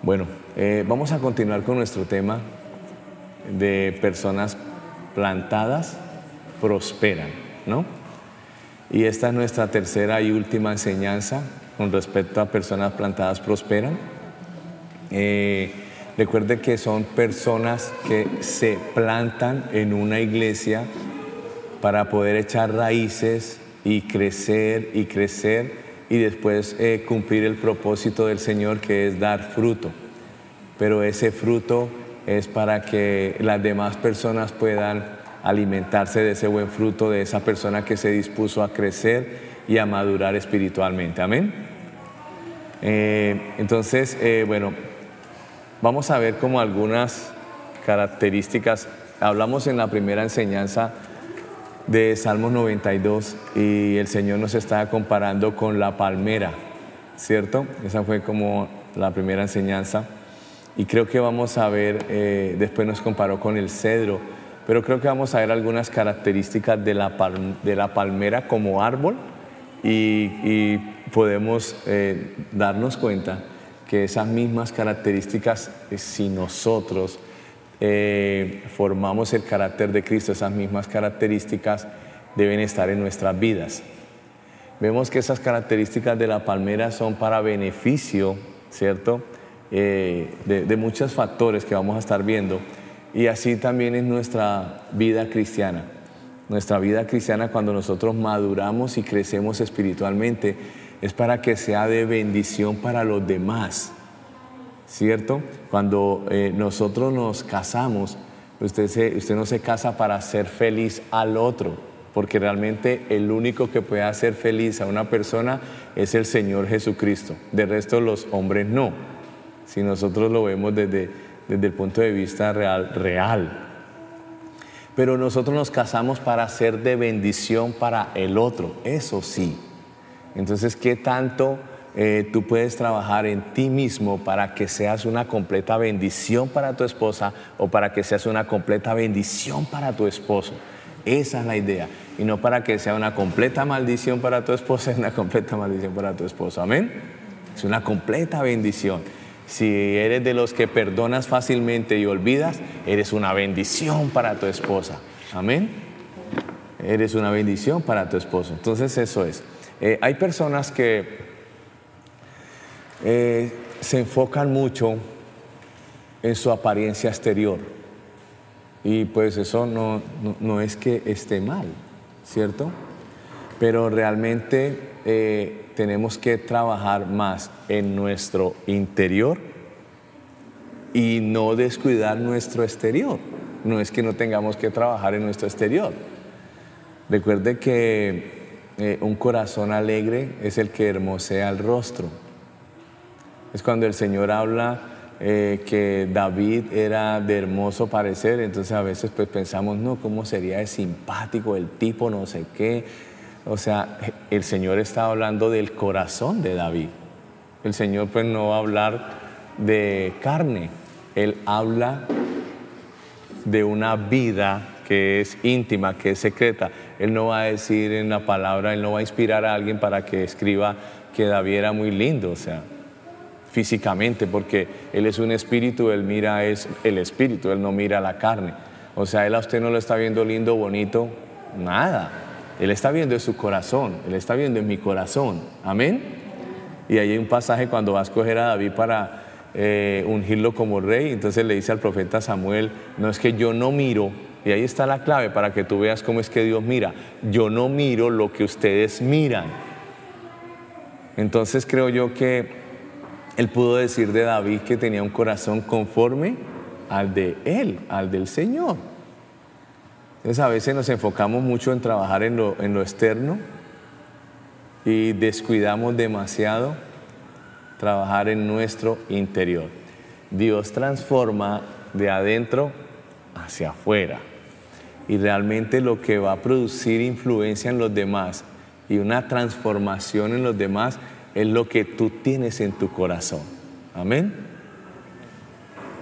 Bueno, eh, vamos a continuar con nuestro tema de personas plantadas prosperan, ¿no? Y esta es nuestra tercera y última enseñanza con respecto a personas plantadas prosperan. Eh, recuerde que son personas que se plantan en una iglesia para poder echar raíces y crecer y crecer y después eh, cumplir el propósito del Señor que es dar fruto. Pero ese fruto es para que las demás personas puedan alimentarse de ese buen fruto de esa persona que se dispuso a crecer y a madurar espiritualmente. Amén. Eh, entonces, eh, bueno, vamos a ver como algunas características. Hablamos en la primera enseñanza de Salmos 92 y el Señor nos estaba comparando con la palmera, ¿cierto? Esa fue como la primera enseñanza. Y creo que vamos a ver, eh, después nos comparó con el cedro, pero creo que vamos a ver algunas características de la, de la palmera como árbol y, podemos eh, darnos cuenta que esas mismas características, eh, si nosotros eh, formamos el carácter de Cristo, esas mismas características deben estar en nuestras vidas. Vemos que esas características de la palmera son para beneficio, ¿cierto? Eh, de, muchos factores que vamos a estar viendo. Y así también es nuestra vida cristiana. Nuestra vida cristiana cuando nosotros maduramos y crecemos espiritualmente es para que sea de bendición para los demás. ¿Cierto? Cuando eh, nosotros nos casamos, usted, usted no se casa para hacer feliz al otro, porque realmente el único que puede hacer feliz a una persona es el Señor Jesucristo. De resto los hombres no. Si nosotros lo vemos desde, desde el punto de vista real, real. Pero nosotros nos casamos para ser de bendición para el otro, eso sí. Entonces, ¿qué tanto eh, tú puedes trabajar en ti mismo para que seas una completa bendición para tu esposa o para que seas una completa bendición para tu esposo. Esa es la idea. Y no para que sea una completa maldición para tu esposa, es una completa maldición para tu esposo. Amén. Es una completa bendición. Si eres de los que perdonas fácilmente y olvidas, eres una bendición para tu esposa. Amén. Eres una bendición para tu esposo. Entonces eso es. Eh, hay personas que eh, se enfocan mucho en su apariencia exterior. Y pues eso no, no, es que esté mal, ¿cierto? Pero realmente eh, tenemos que trabajar más en nuestro interior y no descuidar nuestro exterior. No es que no tengamos que trabajar en nuestro exterior. Recuerde que eh, un corazón alegre es el que hermosea el rostro. Es cuando el Señor habla eh, que David era de hermoso parecer, entonces a veces pues pensamos, no, ¿cómo sería de simpático el tipo, no sé qué? O sea, el Señor está hablando del corazón de David. El Señor pues no va a hablar de carne, Él habla de una vida que es íntima, que es secreta. Él no va a decir en la palabra, Él no va a inspirar a alguien para que escriba que David era muy lindo, o sea, físicamente, porque Él es un espíritu, Él mira es el espíritu, Él no mira la carne. O sea, Él a usted no lo está viendo lindo, bonito, nada. Él está viendo en su corazón, Él está viendo en mi corazón. Amén. Y ahí hay un pasaje cuando va a escoger a David para eh, ungirlo como rey, entonces le dice al profeta Samuel, no es que yo no miro, y ahí está la clave para que tú veas cómo es que Dios mira, yo no miro lo que ustedes miran. Entonces creo yo que él pudo decir de David que tenía un corazón conforme al de él, al del Señor. Entonces a veces nos enfocamos mucho en trabajar en lo, en lo externo y descuidamos demasiado trabajar en nuestro interior. Dios transforma de adentro hacia afuera. Y realmente lo que va a producir influencia en los demás y una transformación en los demás es lo que tú tienes en tu corazón. Amén.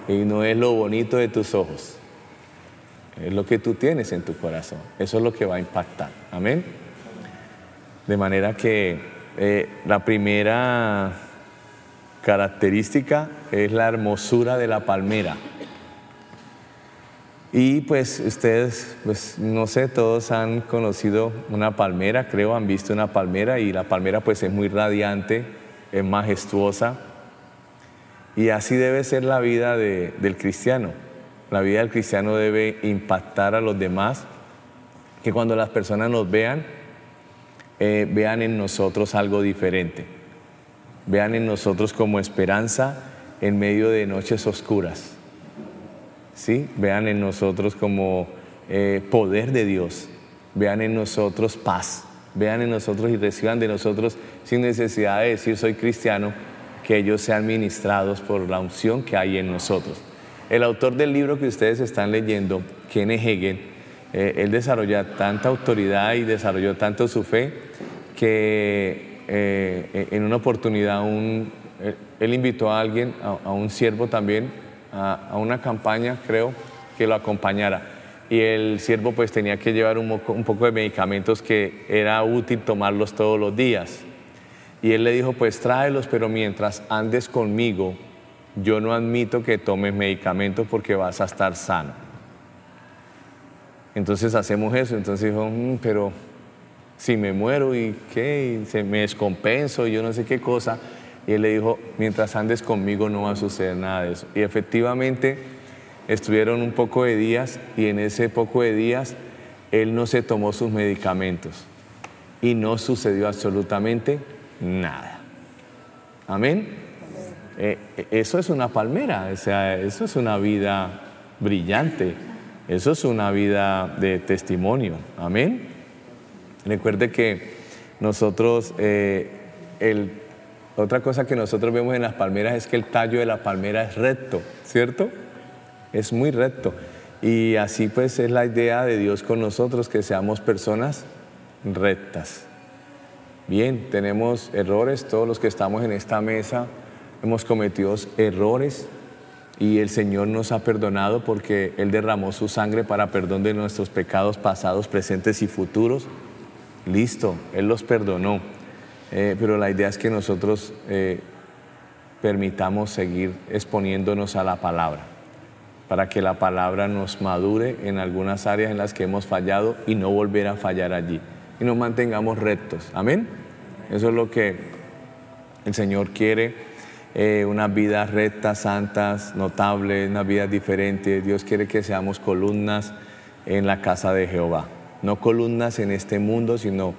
Y no es lo bonito de tus ojos. Es lo que tú tienes en tu corazón. Eso es lo que va a impactar. Amén. De manera que eh, la primera característica es la hermosura de la palmera. Y pues ustedes, pues no sé, todos han conocido una palmera, creo, han visto una palmera y la palmera pues es muy radiante, es majestuosa. Y así debe ser la vida del cristiano. La vida del cristiano debe impactar a los demás, que cuando las personas nos vean, eh, vean en nosotros algo diferente. Vean en nosotros como esperanza en medio de noches oscuras ¿sí? Vean en nosotros como eh, poder de Dios, vean en nosotros paz, vean en nosotros y reciban de nosotros sin necesidad de decir soy cristiano, que ellos sean ministrados por la unción que hay en nosotros. El autor del libro que ustedes están leyendo, Kenneth Hegel, eh, él desarrolla tanta autoridad y desarrolló tanto su fe que eh, en una oportunidad él invitó a alguien, a un siervo también, a, una campaña, creo, que lo acompañara. Y el siervo pues tenía que llevar un, poco de medicamentos que era útil tomarlos todos los días. Y él le dijo, pues tráelos, pero mientras andes conmigo, yo no admito que tomes medicamentos porque vas a estar sano. Entonces hacemos eso. Entonces dijo, mm, pero si me muero y qué, se me descompenso y yo no sé qué cosa. Y él le dijo, mientras andes conmigo no va a suceder nada de eso. Y efectivamente estuvieron un poco de días y en ese poco de días él no se tomó sus medicamentos y no sucedió absolutamente nada. Amén. Eh, eso es una palmera, o sea, eso es una vida brillante, eso es una vida de testimonio. Amén. Recuerde que nosotros, eh, el otra cosa que nosotros vemos en las palmeras es que el tallo de la palmera es recto, ¿cierto? Es muy recto. Y así pues es la idea de Dios con nosotros, que seamos personas rectas. Bien, tenemos errores, todos los que estamos en esta mesa hemos cometido errores y el Señor nos ha perdonado porque Él derramó su sangre para perdón de nuestros pecados pasados, presentes y futuros. Listo, Él los perdonó. Eh, pero la idea es que nosotros eh, permitamos seguir exponiéndonos a la palabra, para que la palabra nos madure en algunas áreas en las que hemos fallado y no volver a fallar allí. Y nos mantengamos rectos. Amén. Eso es lo que el Señor quiere. Eh, unas vidas rectas, santas, notables, unas vidas diferentes. Dios quiere que seamos columnas en la casa de Jehová. No columnas en este mundo, sino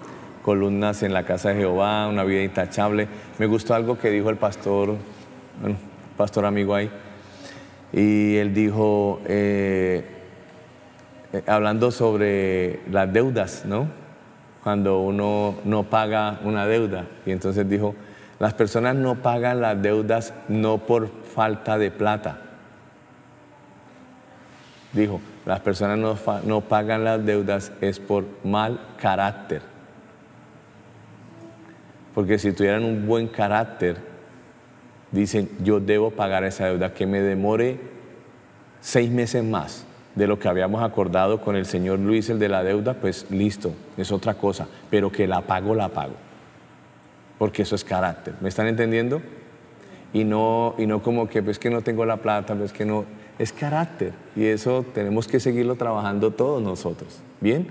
columnas en la casa de Jehová, una vida intachable. Me gustó algo que dijo el pastor, bueno, pastor amigo ahí, y él dijo, eh, eh, hablando sobre las deudas, ¿no? Cuando uno no paga una deuda, y entonces dijo, las personas no pagan las deudas no por falta de plata. Dijo, las personas no, no pagan las deudas es por mal carácter. Porque si tuvieran un buen carácter, dicen, yo debo pagar esa deuda, que me demore seis meses más de lo que habíamos acordado con el señor Luis, el de la deuda, pues listo, es otra cosa, pero que la pago, la pago. Porque eso es carácter. ¿Me están entendiendo? Y no, y no como que, pues que no tengo la plata, pues que no, es carácter. Y eso tenemos que seguirlo trabajando todos nosotros. ¿Bien?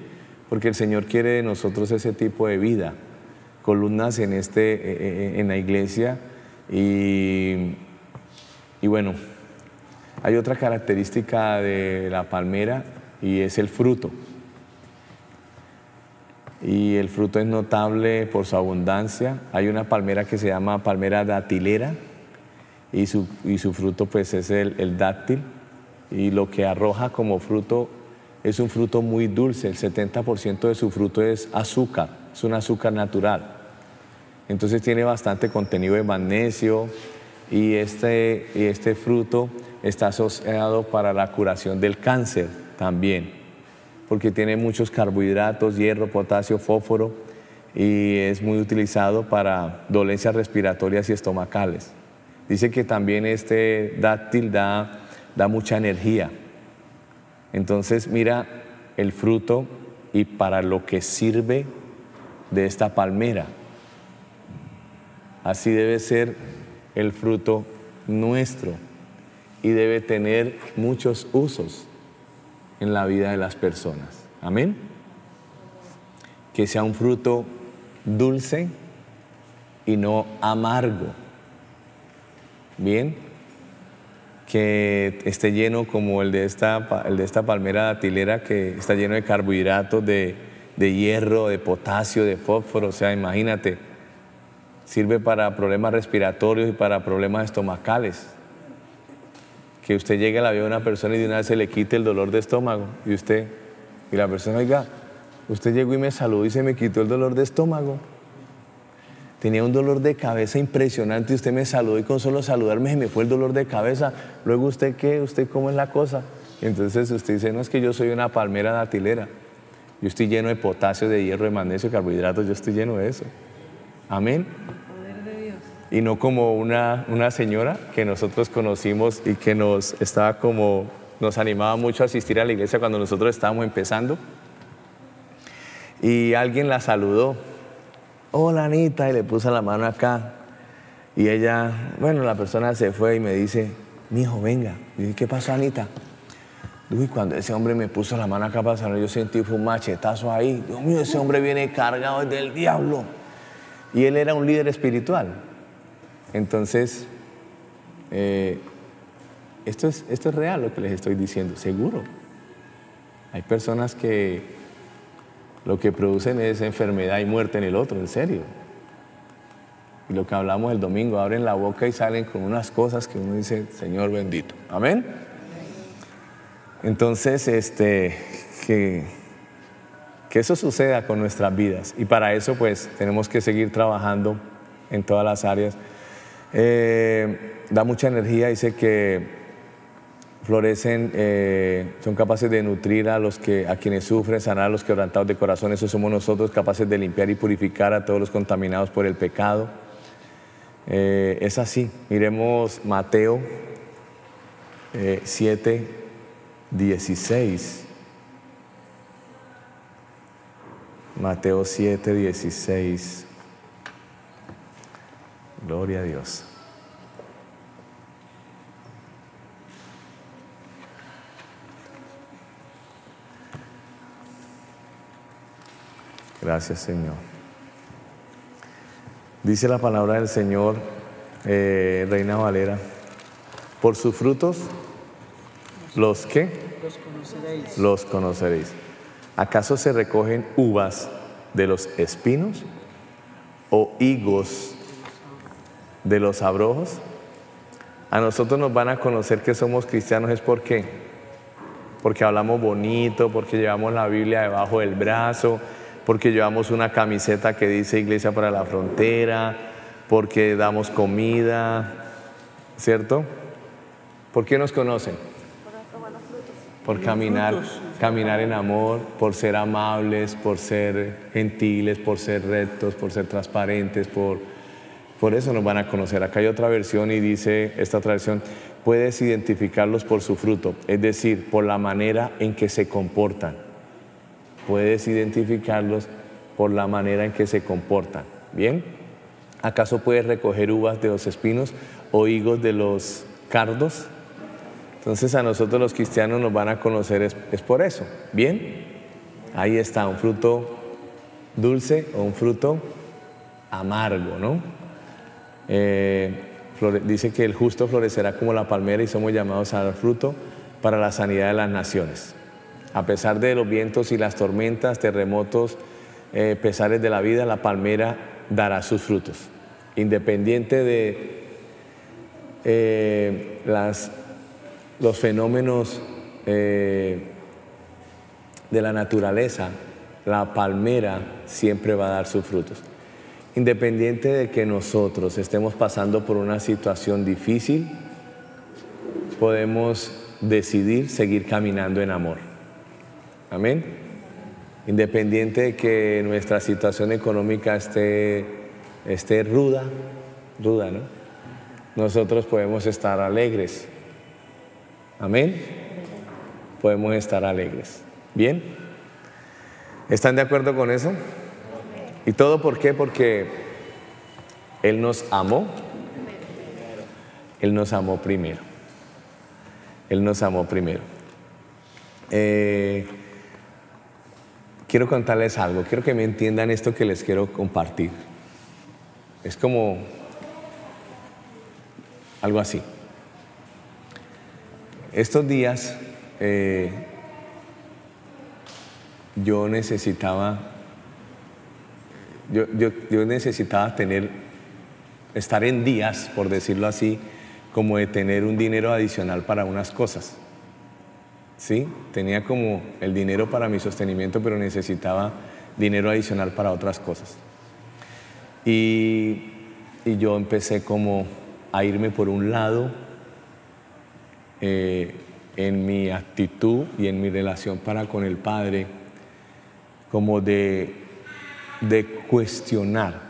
Porque el Señor quiere de nosotros ese tipo de vida columnas en, este, eh, eh, en la iglesia y, y bueno, hay otra característica de la palmera y es el fruto. Y el fruto es notable por su abundancia. Hay una palmera que se llama palmera datilera y su, y su fruto pues es el, el dátil y lo que arroja como fruto es un fruto muy dulce. El 70% de su fruto es azúcar, es un azúcar natural. Entonces tiene bastante contenido de magnesio y este, y este fruto está asociado para la curación del cáncer también, porque tiene muchos carbohidratos, hierro, potasio, fósforo y es muy utilizado para dolencias respiratorias y estomacales. Dice que también este dáctil da, da mucha energía. Entonces mira el fruto y para lo que sirve de esta palmera. Así debe ser el fruto nuestro y debe tener muchos usos en la vida de las personas. Amén. Que sea un fruto dulce y no amargo. Bien. Que esté lleno como el de esta, el de esta palmera datilera que está lleno de carbohidratos, de, de hierro, de potasio, de fósforo. O sea, imagínate, sirve para problemas respiratorios y para problemas estomacales. Que usted llegue a la vida de una persona y de una vez se le quite el dolor de estómago y usted, y la persona, oiga, usted llegó y me saludó y se me quitó el dolor de estómago. Tenía un dolor de cabeza impresionante y usted me saludó y con solo saludarme se me fue el dolor de cabeza. Luego usted qué, usted cómo es la cosa. entonces usted dice, no es que yo soy una palmera datilera. Yo estoy lleno de potasio, de hierro, de magnesio, de carbohidratos, yo estoy lleno de eso. Amén. Y no como una, una señora que nosotros conocimos y que nos estaba como, nos animaba mucho a asistir a la iglesia cuando nosotros estábamos empezando. Y alguien la saludó. Hola Anita, y le puso la mano acá. Y ella, bueno, la persona se fue y me dice, mi hijo, venga. Y dije, ¿qué pasó Anita? Uy, cuando ese hombre me puso la mano acá para yo sentí fue un machetazo ahí. Dios mío, ese hombre viene cargado del diablo. Y él era un líder espiritual. Entonces, eh, esto, es, esto es real lo que les estoy diciendo, seguro. Hay personas que lo que producen es enfermedad y muerte en el otro, en serio. Y lo que hablamos el domingo, abren la boca y salen con unas cosas que uno dice, Señor bendito. Amén. Entonces, este, que, que eso suceda con nuestras vidas. Y para eso, pues, tenemos que seguir trabajando en todas las áreas. Eh, da mucha energía, dice que florecen, eh, son capaces de nutrir a, los que, a quienes sufren, sanar a los quebrantados de corazón, eso somos nosotros, capaces de limpiar y purificar a todos los contaminados por el pecado. Eh, es así, miremos Mateo 7, 16. Mateo 7, 16. Gloria a Dios. Gracias Señor. Dice la palabra del Señor, eh, Reina Valera, por sus frutos, ¿los qué? Los conoceréis. Los conoceréis. ¿Acaso se recogen uvas de los espinos o higos de los abrojos? A nosotros nos van a conocer que somos cristianos es por qué? Porque hablamos bonito, porque llevamos la Biblia debajo del brazo, porque llevamos una camiseta que dice Iglesia para la Frontera, porque damos comida, ¿cierto? ¿Por qué nos conocen? Por caminar, caminar en amor, por ser amables, por ser gentiles, por ser rectos, por ser transparentes, por, por eso nos van a conocer. Acá hay otra versión y dice esta otra versión, puedes identificarlos por su fruto, es decir, por la manera en que se comportan puedes identificarlos por la manera en que se comportan. ¿Bien? ¿Acaso puedes recoger uvas de los espinos o higos de los cardos? Entonces a nosotros los cristianos nos van a conocer es, por eso. ¿Bien? Ahí está, un fruto dulce o un fruto amargo, ¿no? Eh, dice que el justo florecerá como la palmera y somos llamados a dar fruto para la sanidad de las naciones a pesar de los vientos y las tormentas, terremotos, eh, pesares de la vida, la palmera dará sus frutos. Independiente de eh, las, los fenómenos de la naturaleza, la palmera siempre va a dar sus frutos. Independiente de que nosotros estemos pasando por una situación difícil, podemos decidir seguir caminando en amor. Amén. Independiente de que nuestra situación económica esté, esté ruda, ruda, ¿no? Nosotros podemos estar alegres. Amén. Podemos estar alegres. ¿Bien? ¿Están de acuerdo con eso? ¿Y todo por qué? Porque Él nos amó Él nos amó primero. Él nos amó primero. Eh, quiero contarles algo, quiero que me entiendan esto que les quiero compartir. Es como algo así. Estos días eh, yo necesitaba, yo, yo necesitaba tener, estar en días, por decirlo así, como de tener un dinero adicional para unas cosas. ¿Sí? Tenía como el dinero para mi sostenimiento, pero necesitaba dinero adicional para otras cosas. Y, yo empecé como a irme por un lado eh, en mi actitud y en mi relación para con el Padre, como de, de cuestionar.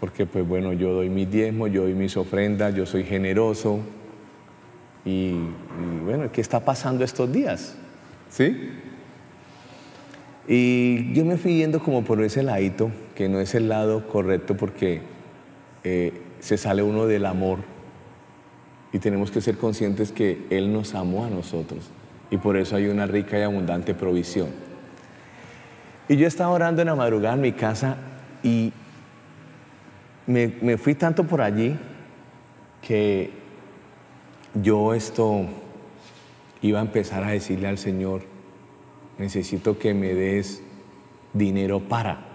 Porque pues bueno, yo doy mis diezmos, yo doy mis ofrendas, yo soy generoso, y, bueno, ¿qué está pasando estos días? ¿Sí? Y yo me fui yendo como por ese ladito, que no es el lado correcto porque eh, se sale uno del amor y tenemos que ser conscientes que Él nos amó a nosotros y por eso hay una rica y abundante provisión. Y yo estaba orando en la madrugada en mi casa y me, me fui tanto por allí que yo esto iba a empezar a decirle al Señor, necesito que me des dinero para.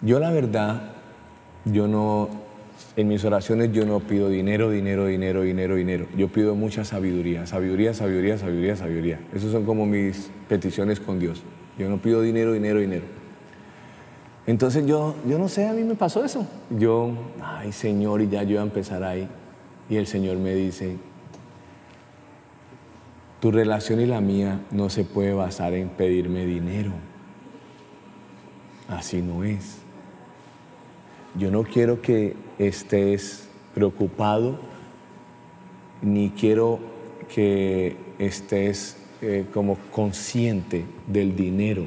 Yo la verdad, yo no, en mis oraciones yo no pido dinero, dinero, dinero, dinero, dinero. Yo pido mucha sabiduría, sabiduría, sabiduría, sabiduría, sabiduría. Esas son como mis peticiones con Dios. Yo no pido dinero, dinero, dinero. Entonces yo, yo no sé, a mí me pasó eso. Yo, ay Señor, y ya yo iba a empezar ahí. Y el Señor me dice, tu relación y la mía no se puede basar en pedirme dinero. Así no es. Yo no quiero que estés preocupado, ni quiero que estés eh, como consciente del dinero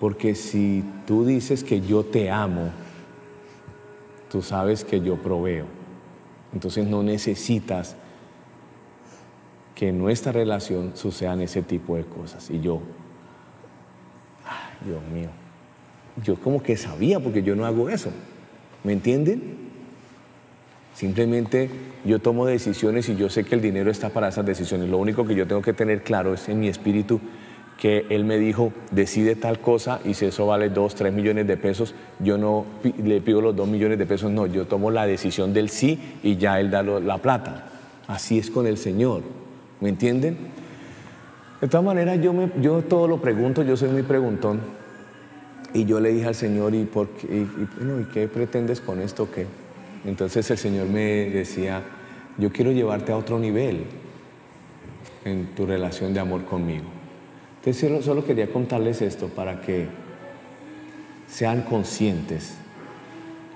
porque si tú dices que yo te amo, tú sabes que yo proveo. Entonces no necesitas que en nuestra relación sucedan ese tipo de cosas. Y yo, ay, Dios mío, yo como que sabía porque yo no hago eso. ¿Me entienden? Simplemente yo tomo decisiones y yo sé que el dinero está para esas decisiones. Lo único que yo tengo que tener claro es en mi espíritu que él me dijo, decide tal cosa y si eso vale dos, tres millones de pesos, yo no le pido los dos millones de pesos, no, yo tomo la decisión del sí y ya él da la plata. Así es con el Señor, ¿me entienden? De todas maneras, yo, me, yo todo lo pregunto, yo soy muy preguntón. Y yo le dije al Señor, ¿y, por qué, y, qué pretendes con esto? ¿Qué? Entonces el Señor me decía, yo quiero llevarte a otro nivel en tu relación de amor conmigo. Entonces solo, quería contarles esto para que sean conscientes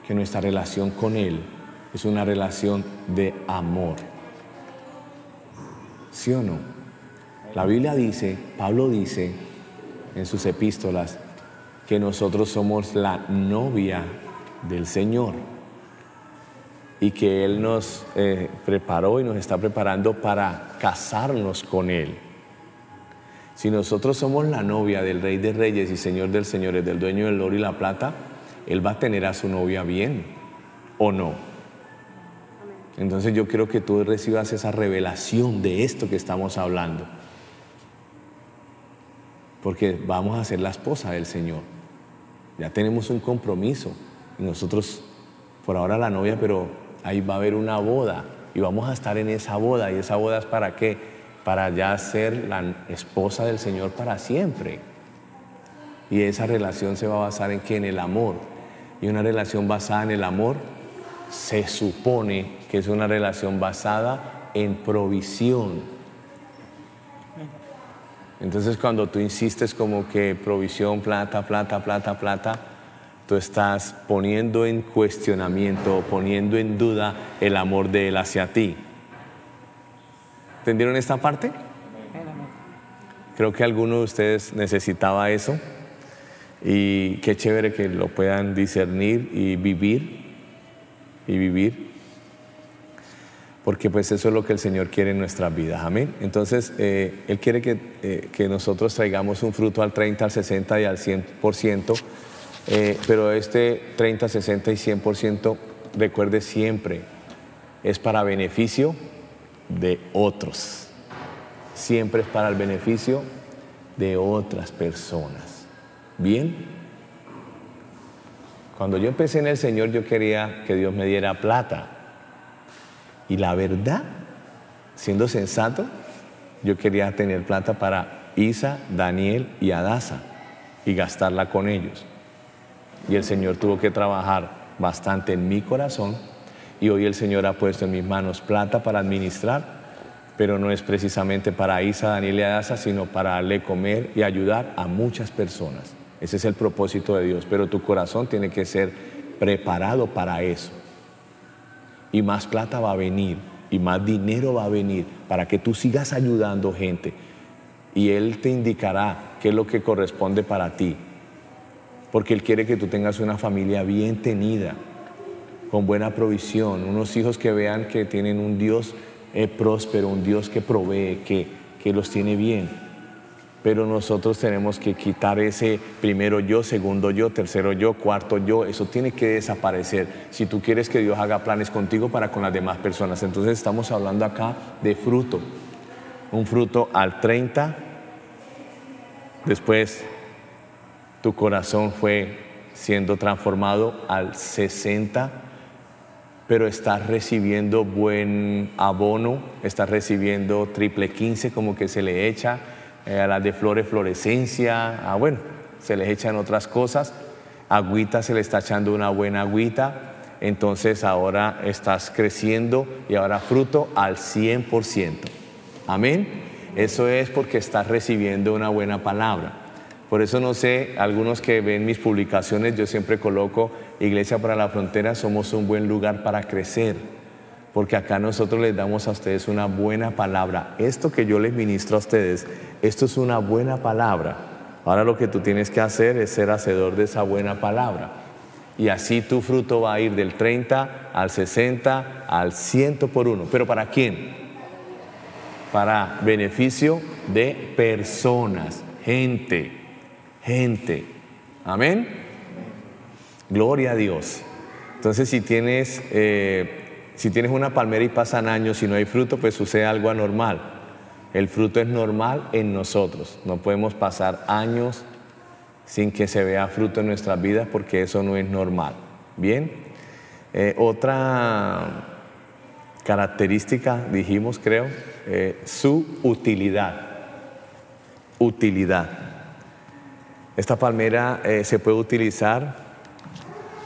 que nuestra relación con Él es una relación de amor. ¿Sí o no? La Biblia dice, Pablo dice en sus epístolas, que nosotros somos la novia del Señor y que Él nos eh, preparó y nos está preparando para casarnos con Él. Si nosotros somos la novia del Rey de Reyes y Señor del Señores, del dueño del oro y la plata, Él va a tener a su novia bien, ¿o no? Entonces yo quiero que tú recibas esa revelación de esto que estamos hablando. Porque vamos a ser la esposa del Señor. Ya tenemos un compromiso. Y nosotros, por ahora la novia, pero ahí va a haber una boda. Y vamos a estar en esa boda. ¿Y esa boda es para qué? para ya ser la esposa del Señor para siempre. Y esa relación se va a basar en que en el amor. Y una relación basada en el amor se supone que es una relación basada en provisión. Entonces cuando tú insistes como que provisión, plata, plata, plata, plata, tú estás poniendo en cuestionamiento, poniendo en duda el amor de Él hacia ti. ¿Entendieron esta parte? Creo que alguno de ustedes necesitaba eso. Y qué chévere que lo puedan discernir y vivir, y vivir, porque pues eso es lo que el Señor quiere en nuestras vidas, amén. Entonces, eh, Él quiere que, eh, que, nosotros traigamos un fruto al 30, al 60 y al 100%, eh, pero este 30, 60 y 100%, recuerde siempre, es para beneficio de otros. Siempre es para el beneficio de otras personas. ¿Bien? Cuando yo empecé en el Señor yo quería que Dios me diera plata. Y la verdad, siendo sensato, yo quería tener plata para Isa, Daniel y Adasa y gastarla con ellos. Y el Señor tuvo que trabajar bastante en mi corazón y hoy el Señor ha puesto en mis manos plata para administrar, pero no es precisamente para Isa, Daniel y Adasa, sino para darle comer y ayudar a muchas personas. Ese es el propósito de Dios, pero tu corazón tiene que ser preparado para eso. Y más plata va a venir, y más dinero va a venir para que tú sigas ayudando gente. Y Él te indicará qué es lo que corresponde para ti, porque Él quiere que tú tengas una familia bien tenida con buena provisión, unos hijos que vean que tienen un Dios eh, próspero, un Dios que provee, que, que los tiene bien. Pero nosotros tenemos que quitar ese primero yo, segundo yo, tercero yo, cuarto yo. Eso tiene que desaparecer si tú quieres que Dios haga planes contigo para con las demás personas. Entonces estamos hablando acá de fruto. Un fruto al 30. Después tu corazón fue siendo transformado al 60 pero estás recibiendo buen abono, estás recibiendo triple 15 como que se le echa, eh, a las de flores florescencia, ah, bueno, se les echan otras cosas, agüita se le está echando una buena agüita, entonces ahora estás creciendo y ahora fruto al 100%. Amén. Eso es porque estás recibiendo una buena palabra. Por eso no sé, algunos que ven mis publicaciones, yo siempre coloco Iglesia para la Frontera, somos un buen lugar para crecer, porque acá nosotros les damos a ustedes una buena palabra. Esto que yo les ministro a ustedes, esto es una buena palabra. Ahora lo que tú tienes que hacer es ser hacedor de esa buena palabra. Y así tu fruto va a ir del 30 al 60 al 100 por uno. ¿Pero para quién? Para beneficio de personas, gente gente. Amén. Gloria a Dios. Entonces, si tienes, eh, si tienes una palmera y pasan años y no hay fruto, pues sucede algo anormal. El fruto es normal en nosotros. No podemos pasar años sin que se vea fruto en nuestras vidas porque eso no es normal. Bien. Eh, otra característica, dijimos, creo, eh, su utilidad. Utilidad. Esta palmera eh, se puede utilizar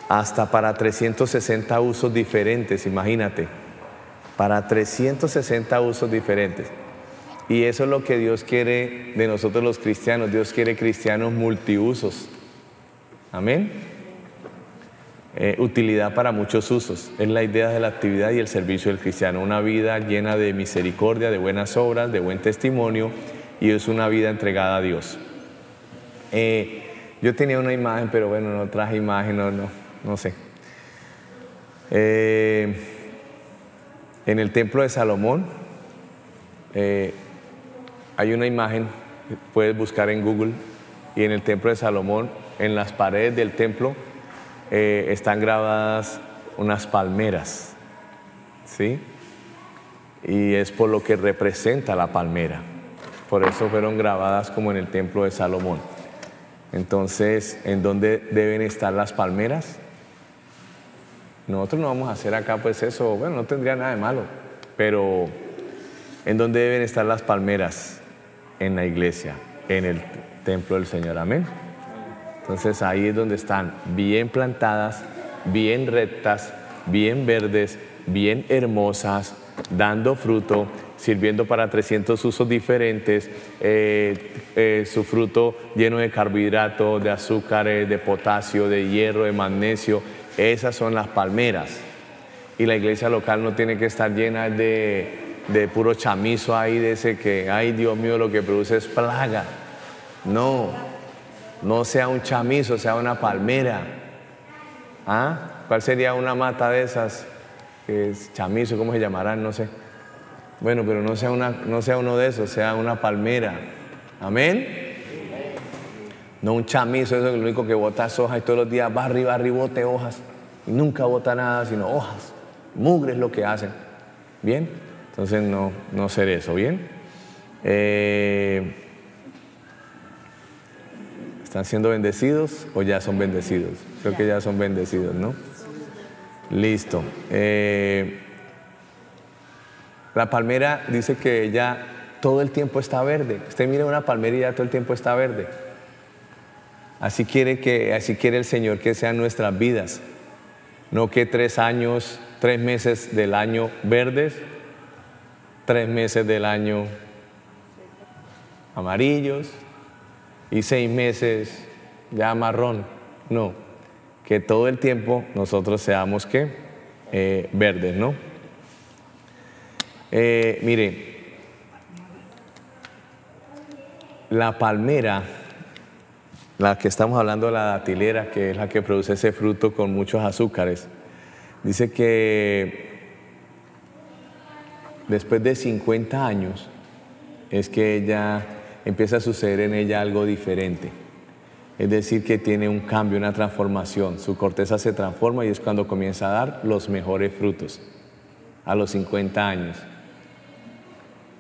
hasta para 360 usos diferentes, imagínate, para 360 usos diferentes. Y eso es lo que Dios quiere de nosotros los cristianos. Dios quiere cristianos multiusos. Amén. Eh, utilidad para muchos usos. Es la idea de la actividad y el servicio del cristiano. Una vida llena de misericordia, de buenas obras, de buen testimonio y es una vida entregada a Dios. Eh, yo tenía una imagen, pero bueno, no traje imagen, no, no, sé. Eh, en el templo de Salomón eh, hay una imagen, puedes buscar en Google, y en el templo de Salomón, en las paredes del templo, están grabadas unas palmeras, ¿sí? Y es por lo que representa la palmera. Por eso fueron grabadas como en el templo de Salomón. Entonces, ¿en dónde deben estar las palmeras? Nosotros no vamos a hacer acá pues eso, bueno, no tendría nada de malo, pero ¿en dónde deben estar las palmeras? En la iglesia, en el templo del Señor, amén. Entonces ahí es donde están bien plantadas, bien rectas, bien verdes, bien hermosas, dando fruto, sirviendo para 300 usos diferentes, eh, eh, su fruto lleno de carbohidratos, de azúcares, de potasio, de hierro, de magnesio. Esas son las palmeras. Y la iglesia local no tiene que estar llena de, de puro chamizo ahí, de ese que, ay Dios mío, lo que produce es plaga. No, No sea un chamizo, sea una palmera. ¿Ah? ¿Cuál sería una mata de esas? Que es chamizo, ¿cómo se llamarán? No sé. Bueno, pero no sea, una, no sea uno de esos, sea una palmera. Amén. No un chamizo, eso es lo único que bota hojas y todos los días va arriba, arriba, bote hojas. Y nunca bota nada, sino hojas. Mugre es lo que hacen. ¿Bien? Entonces no, no ser eso, ¿bien? Eh, ¿Están siendo bendecidos o ya son bendecidos? Creo que ya son bendecidos, ¿no? Listo. Eh, la palmera dice que ya todo el tiempo está verde. Usted mira una palmera y ya todo el tiempo está verde. Así quiere, que, así quiere el Señor que sean nuestras vidas. No que tres años, tres meses del año verdes, tres meses del año amarillos y seis meses ya marrón. No, que todo el tiempo nosotros seamos que eh, verdes, ¿no? Eh, mire, la palmera la que estamos hablando, la datilera, que es la que produce ese fruto con muchos azúcares, dice que después de 50 años es que ella empieza a suceder en ella algo diferente. Es decir, que tiene un cambio, una transformación. Su corteza se transforma y es cuando comienza a dar los mejores frutos, a los 50 años.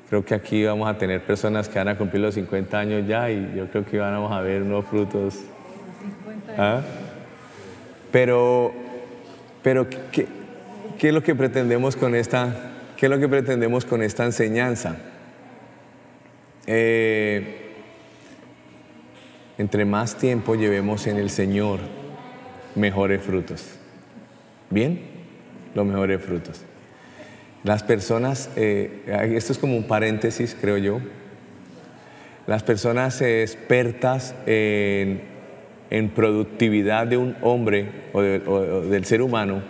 Creo que aquí vamos a tener personas que van a cumplir los 50 años ya y yo creo que vamos a ver unos frutos. ¿Ah? Pero, pero ¿qué, ¿qué, es lo que pretendemos con esta, qué es lo que pretendemos con esta enseñanza? Eh, entre más tiempo llevemos en el Señor, mejores frutos. ¿Bien? Los mejores frutos. Las personas, eh, esto es como un paréntesis, creo yo, las personas expertas en, productividad de un hombre o, del ser humano,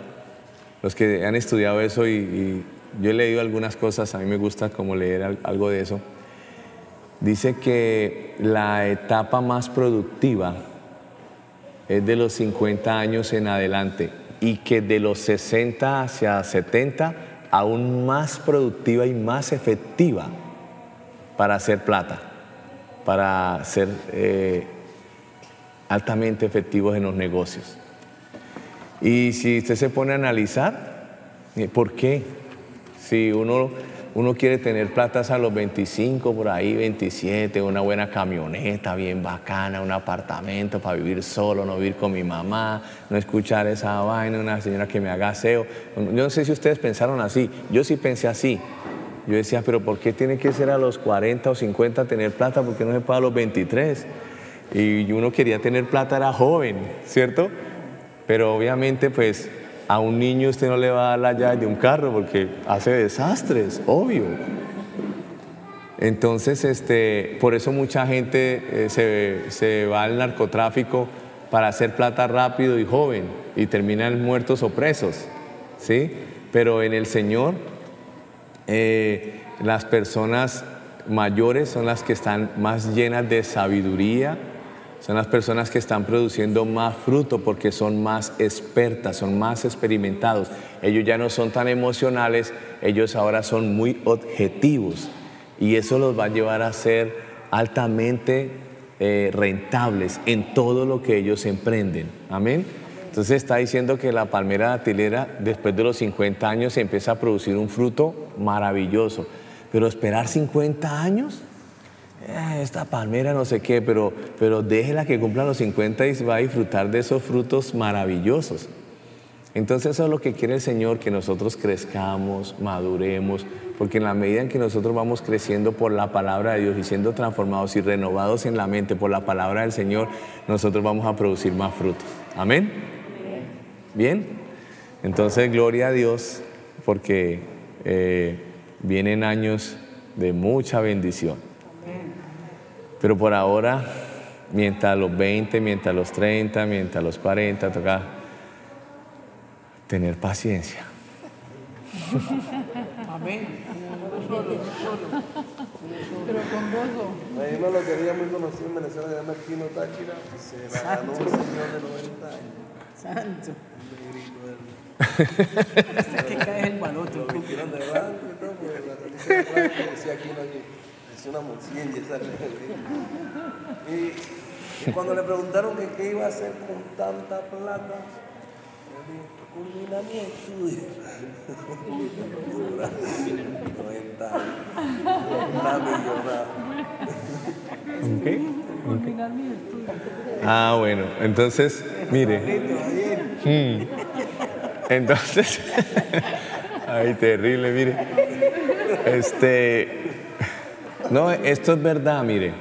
los que han estudiado eso y, yo he leído algunas cosas, a mí me gusta como leer algo de eso, dice que la etapa más productiva es de los 50 años en adelante y que de los 60 hacia 70 aún más productiva y más efectiva para hacer plata, para ser eh, altamente efectivos en los negocios. Y si usted se pone a analizar, eh, ¿por qué? Si uno uno quiere tener platas a los 25, por ahí 27, una buena camioneta bien bacana, un apartamento para vivir solo, no vivir con mi mamá, no escuchar esa vaina, una señora que me haga aseo. Yo no sé si ustedes pensaron así, yo sí pensé así. Yo decía, pero ¿por qué tiene que ser a los 40 o 50 tener plata? ¿Por qué no se puede a los 23? Y uno quería tener plata, era joven, ¿cierto? Pero obviamente pues a un niño usted no le va a dar la llave de un carro porque hace desastres, obvio. Entonces, este, por eso mucha gente eh, se, se, va al narcotráfico para hacer plata rápido y joven y terminan muertos o presos, ¿sí? Pero en el Señor, eh, las personas mayores son las que están más llenas de sabiduría, son las personas que están produciendo más fruto porque son más expertas, son más experimentados. Ellos ya no son tan emocionales, ellos ahora son muy objetivos y eso los va a llevar a ser altamente eh, rentables en todo lo que ellos emprenden. Amén. Entonces está diciendo que la palmera datilera después de los 50 años empieza a producir un fruto maravilloso. Pero esperar 50 años, eh, esta palmera no sé qué, pero, pero déjela que cumpla los 50 y va a disfrutar de esos frutos maravillosos. Entonces eso es lo que quiere el Señor, que nosotros crezcamos, maduremos, porque en la medida en que nosotros vamos creciendo por la palabra de Dios y siendo transformados y renovados en la mente por la palabra del Señor, nosotros vamos a producir más frutos. Amén. Bien. Entonces, gloria a Dios, porque eh, vienen años de mucha bendición. Pero por ahora, mientras los 20, mientras los 30, mientras los 40, toca tener paciencia. Amén. Pero con gozo. Ahí no lo quería muy conocido en Venezuela, se llama Kino Táchira, se la ganó un señor de 90 años. Santo. Hasta que caes el baloto. Lo de blanco y todo, porque la camisa de decía Kino allí. Decía una morcilla y esa y, y cuando le preguntaron que qué iba a hacer con tanta plata, él dijo, culmina mi estudio. 90 años. Una millonada. ¿Ok? Culminar mi estudio. Ah, bueno, entonces, mire. Mm. Entonces, ay, terrible, mire. Este, no, esto es verdad, mire.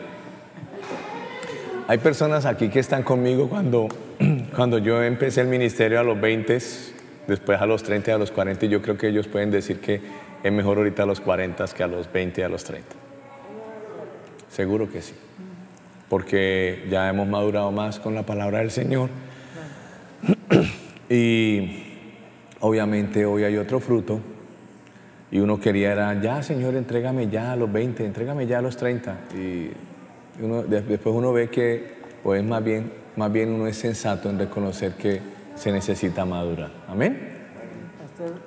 Hay personas aquí que están conmigo cuando, cuando yo empecé el ministerio a los 20, después a los 30 y a los 40, y yo creo que ellos pueden decir que es mejor ahorita a los 40 que a los 20 y a los 30. Seguro que sí porque ya hemos madurado más con la palabra del Señor. Y obviamente hoy hay otro fruto. Y uno quería era, ya Señor, entrégame ya a los 20, entrégame ya a los 30. Y uno, después uno ve que, o es más bien, más bien uno es sensato en reconocer que se necesita madurar. Amén. Pastor,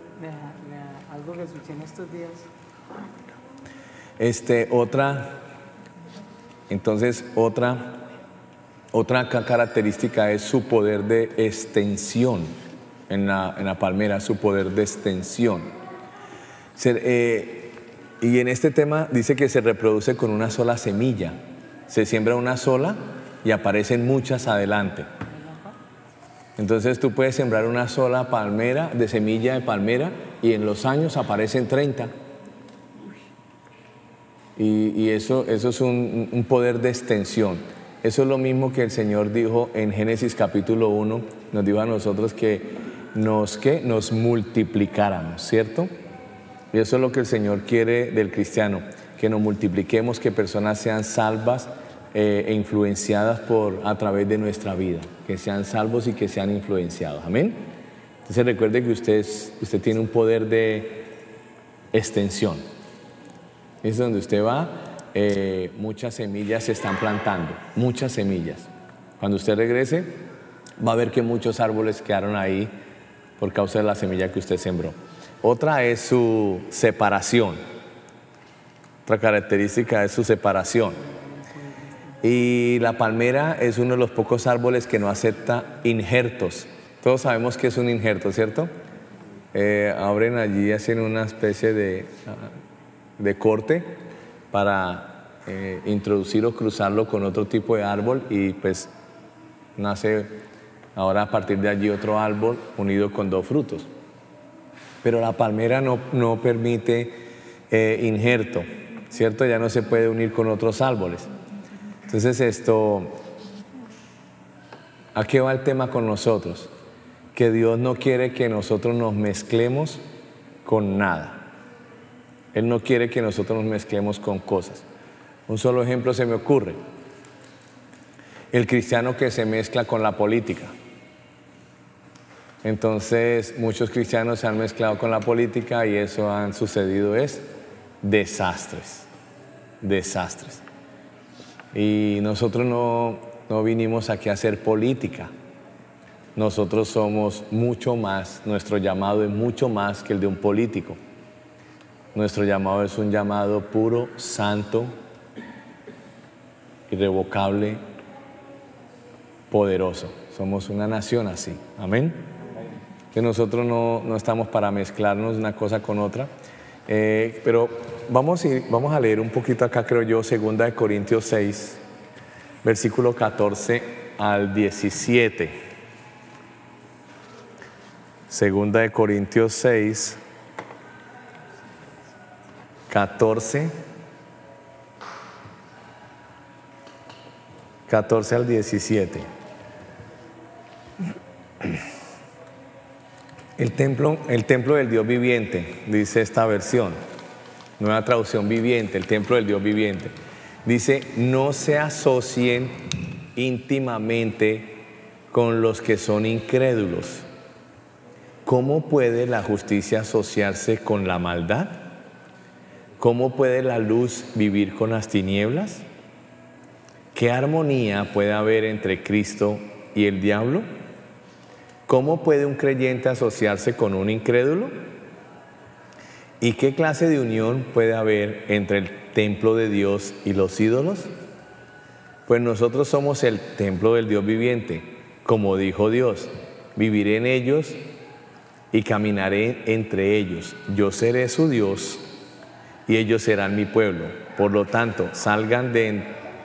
algo que escuché en estos días. Este, otra, entonces otra, otra ca- característica es su poder de extensión en la, en la palmera, su poder de extensión. Eh, y en este tema dice que se reproduce con una sola semilla. Se siembra una sola y aparecen muchas adelante. Entonces tú puedes sembrar una sola palmera, de semilla de palmera, y en los años aparecen 30. Y, eso, eso es un, un poder de extensión. Eso es lo mismo que el Señor dijo en Génesis capítulo 1, nos dijo a nosotros que nos, que nos multiplicáramos, ¿cierto? Y eso es lo que el Señor quiere del cristiano, que nos multipliquemos, que personas sean salvas eh, e influenciadas por, a través de nuestra vida, que sean salvos y que sean influenciados. Amén. Entonces recuerde que usted, usted tiene un poder de extensión. Es donde usted va, eh, muchas semillas se están plantando, muchas semillas. Cuando usted regrese, va a ver que muchos árboles quedaron ahí por causa de la semilla que usted sembró. Otra es su separación. Otra característica es su separación. Y la palmera es uno de los pocos árboles que no acepta injertos. Todos sabemos que es un injerto, ¿cierto? Eh, abren allí, hacen una especie de, ah, de corte para eh, introducir o cruzarlo con otro tipo de árbol y pues nace ahora a partir de allí otro árbol unido con dos frutos. Pero la palmera no, no permite eh, injerto, ¿cierto? Ya no se puede unir con otros árboles. Entonces esto, ¿a qué va el tema con nosotros? Que Dios no quiere que nosotros nos mezclemos con nada. Él no quiere que nosotros nos mezclemos con cosas. Un solo ejemplo se me ocurre. El cristiano que se mezcla con la política. Entonces muchos cristianos se han mezclado con la política y eso han sucedido es desastres, desastres. Y nosotros no, no vinimos aquí a hacer política. Nosotros somos mucho más, nuestro llamado es mucho más que el de un político. Nuestro llamado es un llamado puro, santo, irrevocable, poderoso. Somos una nación así. Amén. Que nosotros no, no estamos para mezclarnos una cosa con otra. Eh, pero vamos, vamos a leer un poquito acá, creo yo, segunda de Corintios 6, versículo 14 al 17. Segunda de Corintios 6, 14, 14 al 17. El templo, el templo del Dios viviente, dice esta versión, nueva traducción viviente, el templo del Dios viviente. Dice, no se asocien íntimamente con los que son incrédulos. ¿cómo puede la justicia asociarse con la maldad? ¿Cómo puede la luz vivir con las tinieblas? ¿Qué armonía puede haber entre Cristo y el diablo? ¿Cómo puede un creyente asociarse con un incrédulo? ¿Y qué clase de unión puede haber entre el templo de Dios y los ídolos? Pues nosotros somos el templo del Dios viviente, como dijo Dios, viviré en ellos y caminaré entre ellos. Yo seré su Dios y ellos serán mi pueblo. Por lo tanto, salgan de,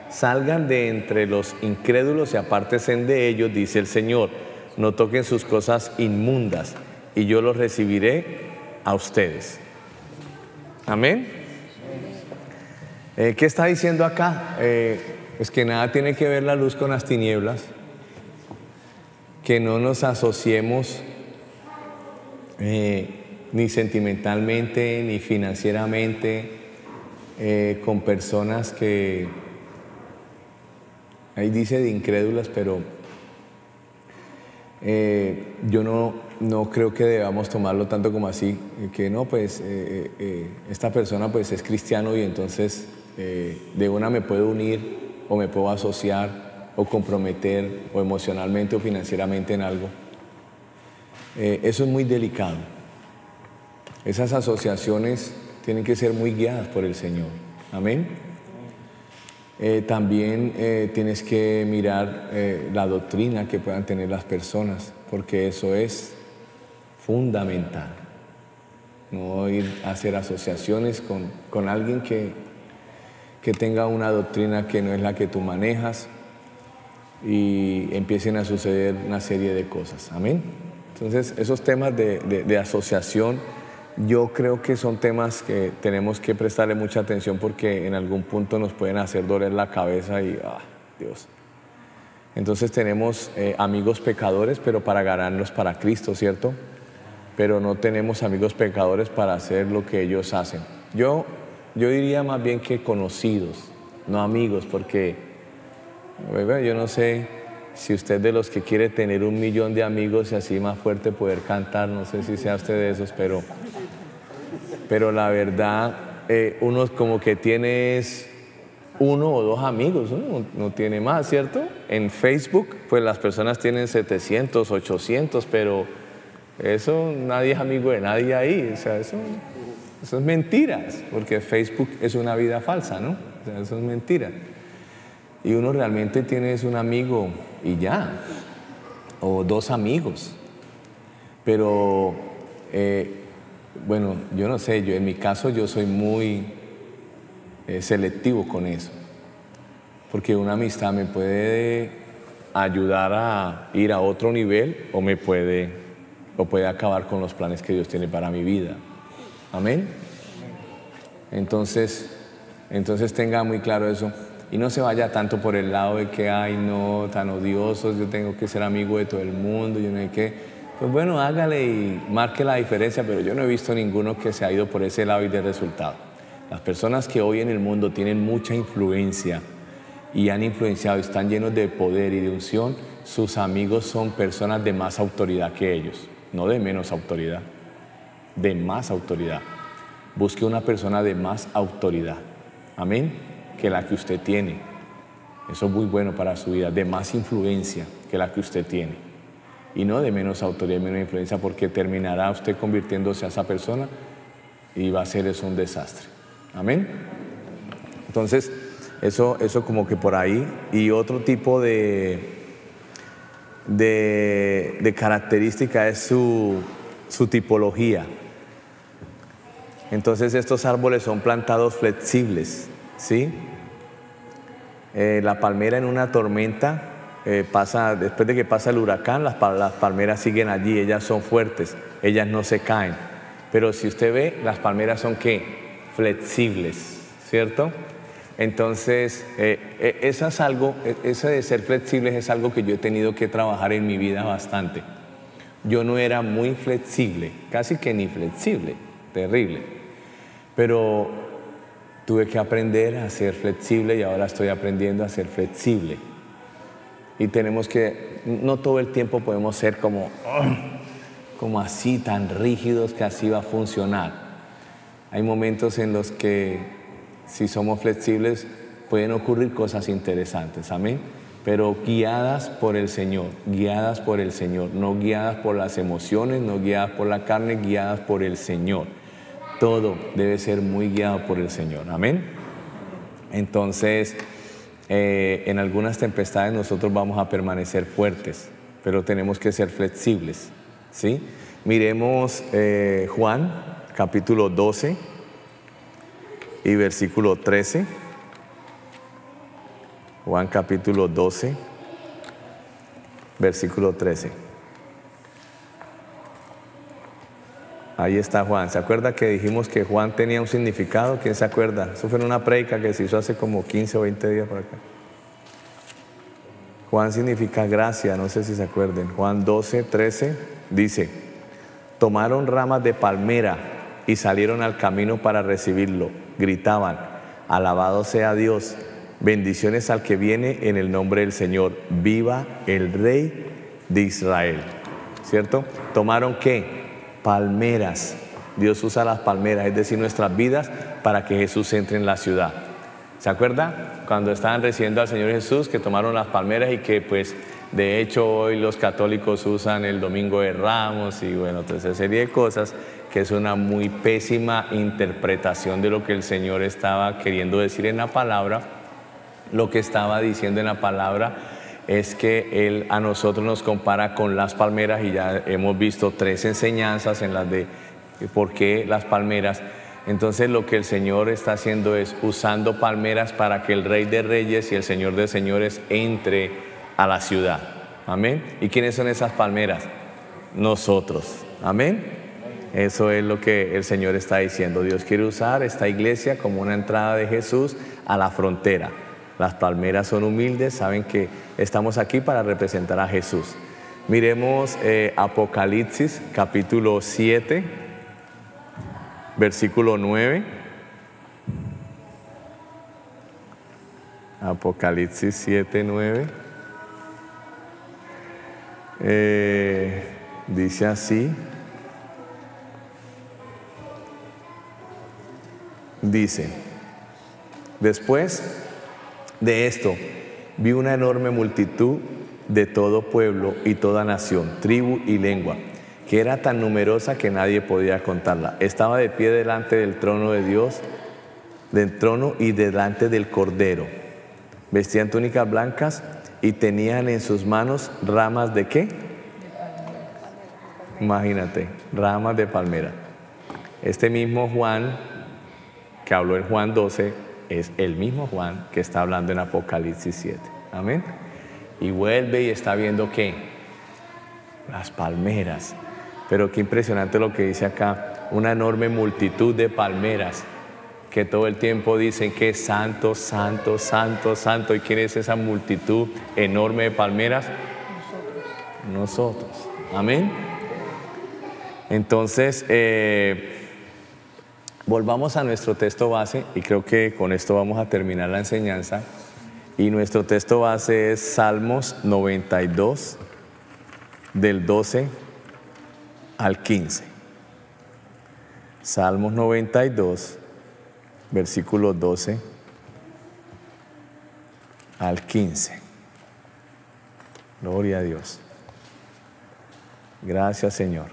salgan de entre los incrédulos y apártense de ellos, dice el Señor. No toquen sus cosas inmundas y yo los recibiré a ustedes. Amén. Eh, ¿Qué está diciendo acá? Eh, es que nada tiene que ver la luz con las tinieblas, que no nos asociemos eh, ni sentimentalmente ni financieramente con personas que, ahí dice de incrédulas, pero yo no, no creo que debamos tomarlo tanto como así, que no, pues eh, eh, esta persona pues es cristiano y entonces eh, de una me puedo unir o me puedo asociar o comprometer o emocionalmente o financieramente en algo. eso es muy delicado. Esas asociaciones tienen que ser muy guiadas por el Señor. Amén. También tienes que mirar la doctrina que puedan tener las personas, porque eso es fundamental. No ir a hacer asociaciones con, alguien que, que tenga una doctrina que no es la que tú manejas y empiecen a suceder una serie de cosas. Amén. Entonces, esos temas de, asociación, yo creo que son temas que tenemos que prestarle mucha atención porque en algún punto nos pueden hacer doler la cabeza y, ah, Dios. Entonces tenemos eh, amigos pecadores, pero para ganarlos para Cristo, ¿cierto? pero no tenemos amigos pecadores para hacer lo que ellos hacen. Yo, yo diría más bien que conocidos, no amigos, porque yo no sé si usted de los que quiere tener un millón de amigos y así más fuerte poder cantar, no sé si sea usted de esos, pero, pero la verdad, eh, uno como que tiene uno o dos amigos, uno no tiene más, ¿cierto? En Facebook, pues las personas tienen 700, 800, pero eso nadie es amigo de nadie ahí. O sea, eso, eso es mentiras, porque Facebook es una vida falsa, ¿no? O sea, eso es mentira. Y uno realmente tiene un amigo y ya, o dos amigos. Pero, eh, bueno, yo no sé, yo en mi caso yo soy muy eh, selectivo con eso. Porque una amistad me puede ayudar a ir a otro nivel o me puede o puede acabar con los planes que Dios tiene para mi vida. Amén. Entonces, entonces tenga muy claro eso y no se vaya tanto por el lado de que, ay, no, tan odiosos, yo tengo que ser amigo de todo el mundo, yo no hay que. Pues bueno, hágale y marque la diferencia, pero yo no he visto ninguno que se ha ido por ese lado y de resultado. Las personas que hoy en el mundo tienen mucha influencia y han influenciado están llenos de poder y de unción, sus amigos son personas de más autoridad que ellos no de menos autoridad, de más autoridad. Busque una persona de más autoridad, amén, que la que usted tiene. Eso es muy bueno para su vida, de más influencia que la que usted tiene. Y no de menos autoridad menos influencia, porque terminará usted convirtiéndose a esa persona y va a ser eso un desastre. Amén. Entonces, eso, eso como que por ahí. Y otro tipo de, de, característica es su, tipología. Entonces estos árboles son plantados flexibles, ¿sí? Eh, la palmera en una tormenta eh, pasa, después de que pasa el huracán, las, las, palmeras siguen allí, ellas son fuertes, ellas no se caen. Pero si usted ve, las palmeras son qué? Flexibles, ¿cierto? Entonces, eh, eh, eso es algo, e, eso de ser flexibles es algo que yo he tenido que trabajar en mi vida bastante. Yo no era muy flexible, casi que ni flexible, terrible. Pero tuve que aprender a ser flexible y ahora estoy aprendiendo a ser flexible. Y tenemos que, no todo el tiempo podemos ser como, como así, tan rígidos que así va a funcionar. Hay momentos en los que si somos flexibles pueden ocurrir cosas interesantes, amén. Pero guiadas por el Señor, guiadas por el Señor, no guiadas por las emociones, no guiadas por la carne, guiadas por el Señor. Todo debe ser muy guiado por el Señor, amén. Entonces, eh, en algunas tempestades nosotros vamos a permanecer fuertes, pero tenemos que ser flexibles. ¿sí? Miremos eh, Juan capítulo 12 y versículo 13. Juan capítulo 12, versículo 13. Ahí está Juan. ¿Se acuerda que dijimos que Juan tenía un significado? ¿Quién se acuerda? Eso fue en una predica que se hizo hace como 15 o 20 días por acá. Juan significa gracia, no sé si se acuerden. Juan 12, 13 dice, tomaron ramas de palmera y salieron al camino para recibirlo. Gritaban, alabado sea Dios, bendiciones al que viene en el nombre del Señor, viva el Rey de Israel. ¿Cierto? ¿Tomaron qué? Palmeras. Dios usa las palmeras, es decir, nuestras vidas, para que Jesús entre en la ciudad. ¿Se acuerda? Cuando estaban recibiendo al Señor Jesús, que tomaron las palmeras y que pues de hecho hoy los católicos usan el Domingo de Ramos y bueno, toda esa serie de cosas que es una muy pésima interpretación de lo que el Señor estaba queriendo decir en la palabra. Lo que estaba diciendo en la palabra es que Él a nosotros nos compara con las palmeras y ya hemos visto tres enseñanzas en las de por qué las palmeras. Entonces lo que el Señor está haciendo es usando palmeras para que el Rey de Reyes y el Señor de Señores entre a la ciudad. Amén. ¿Y quiénes son esas palmeras? Nosotros. Amén. Eso es lo que el Señor está diciendo. Dios quiere usar esta iglesia como una entrada de Jesús a la frontera. Las palmeras son humildes, saben que estamos aquí para representar a Jesús. Miremos eh, Apocalipsis capítulo 7, versículo 9. Apocalipsis 7, 9. Eh, dice así. Dice, después de esto, vi una enorme multitud de todo pueblo y toda nación, tribu y lengua, que era tan numerosa que nadie podía contarla. Estaba de pie delante del trono de Dios, del trono y delante del Cordero. Vestían túnicas blancas y tenían en sus manos ramas de qué? Imagínate, ramas de palmera. Este mismo Juan, que habló en Juan 12, es el mismo Juan que está hablando en Apocalipsis 7. Amén. Y vuelve y está viendo qué? Las palmeras. Pero qué impresionante lo que dice acá. Una enorme multitud de palmeras que todo el tiempo dicen que es santo, santo, santo, santo. ¿Y quién es esa multitud enorme de palmeras? Nosotros. Nosotros. Amén. Entonces, eh, Volvamos a nuestro texto base y creo que con esto vamos a terminar la enseñanza. Y nuestro texto base es Salmos 92, del 12 al 15. Salmos 92, versículo 12 al 15. Gloria a Dios. Gracias Señor.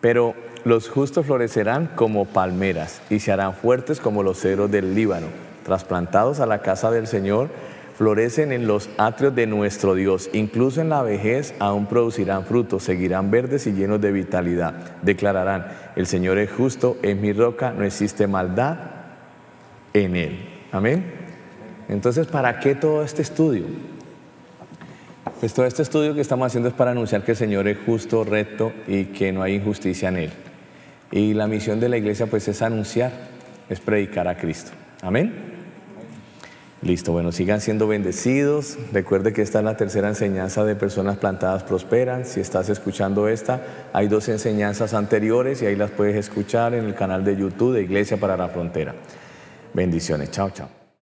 Pero los justos florecerán como palmeras y se harán fuertes como los cedros del Líbano. Trasplantados a la casa del Señor, florecen en los atrios de nuestro Dios. Incluso en la vejez aún producirán frutos, seguirán verdes y llenos de vitalidad. Declararán, el Señor es justo, es mi roca, no existe maldad en él. Amén. Entonces, ¿para qué todo este estudio? Pues todo este estudio que estamos haciendo es para anunciar que el Señor es justo, recto y que no hay injusticia en él. Y la misión de la iglesia pues es anunciar, es predicar a Cristo. Amén. Listo, bueno, sigan siendo bendecidos. Recuerde que esta es la tercera enseñanza de personas plantadas prosperan. Si estás escuchando esta, hay dos enseñanzas anteriores y ahí las puedes escuchar en el canal de YouTube de Iglesia para la Frontera. Bendiciones, chao, chao.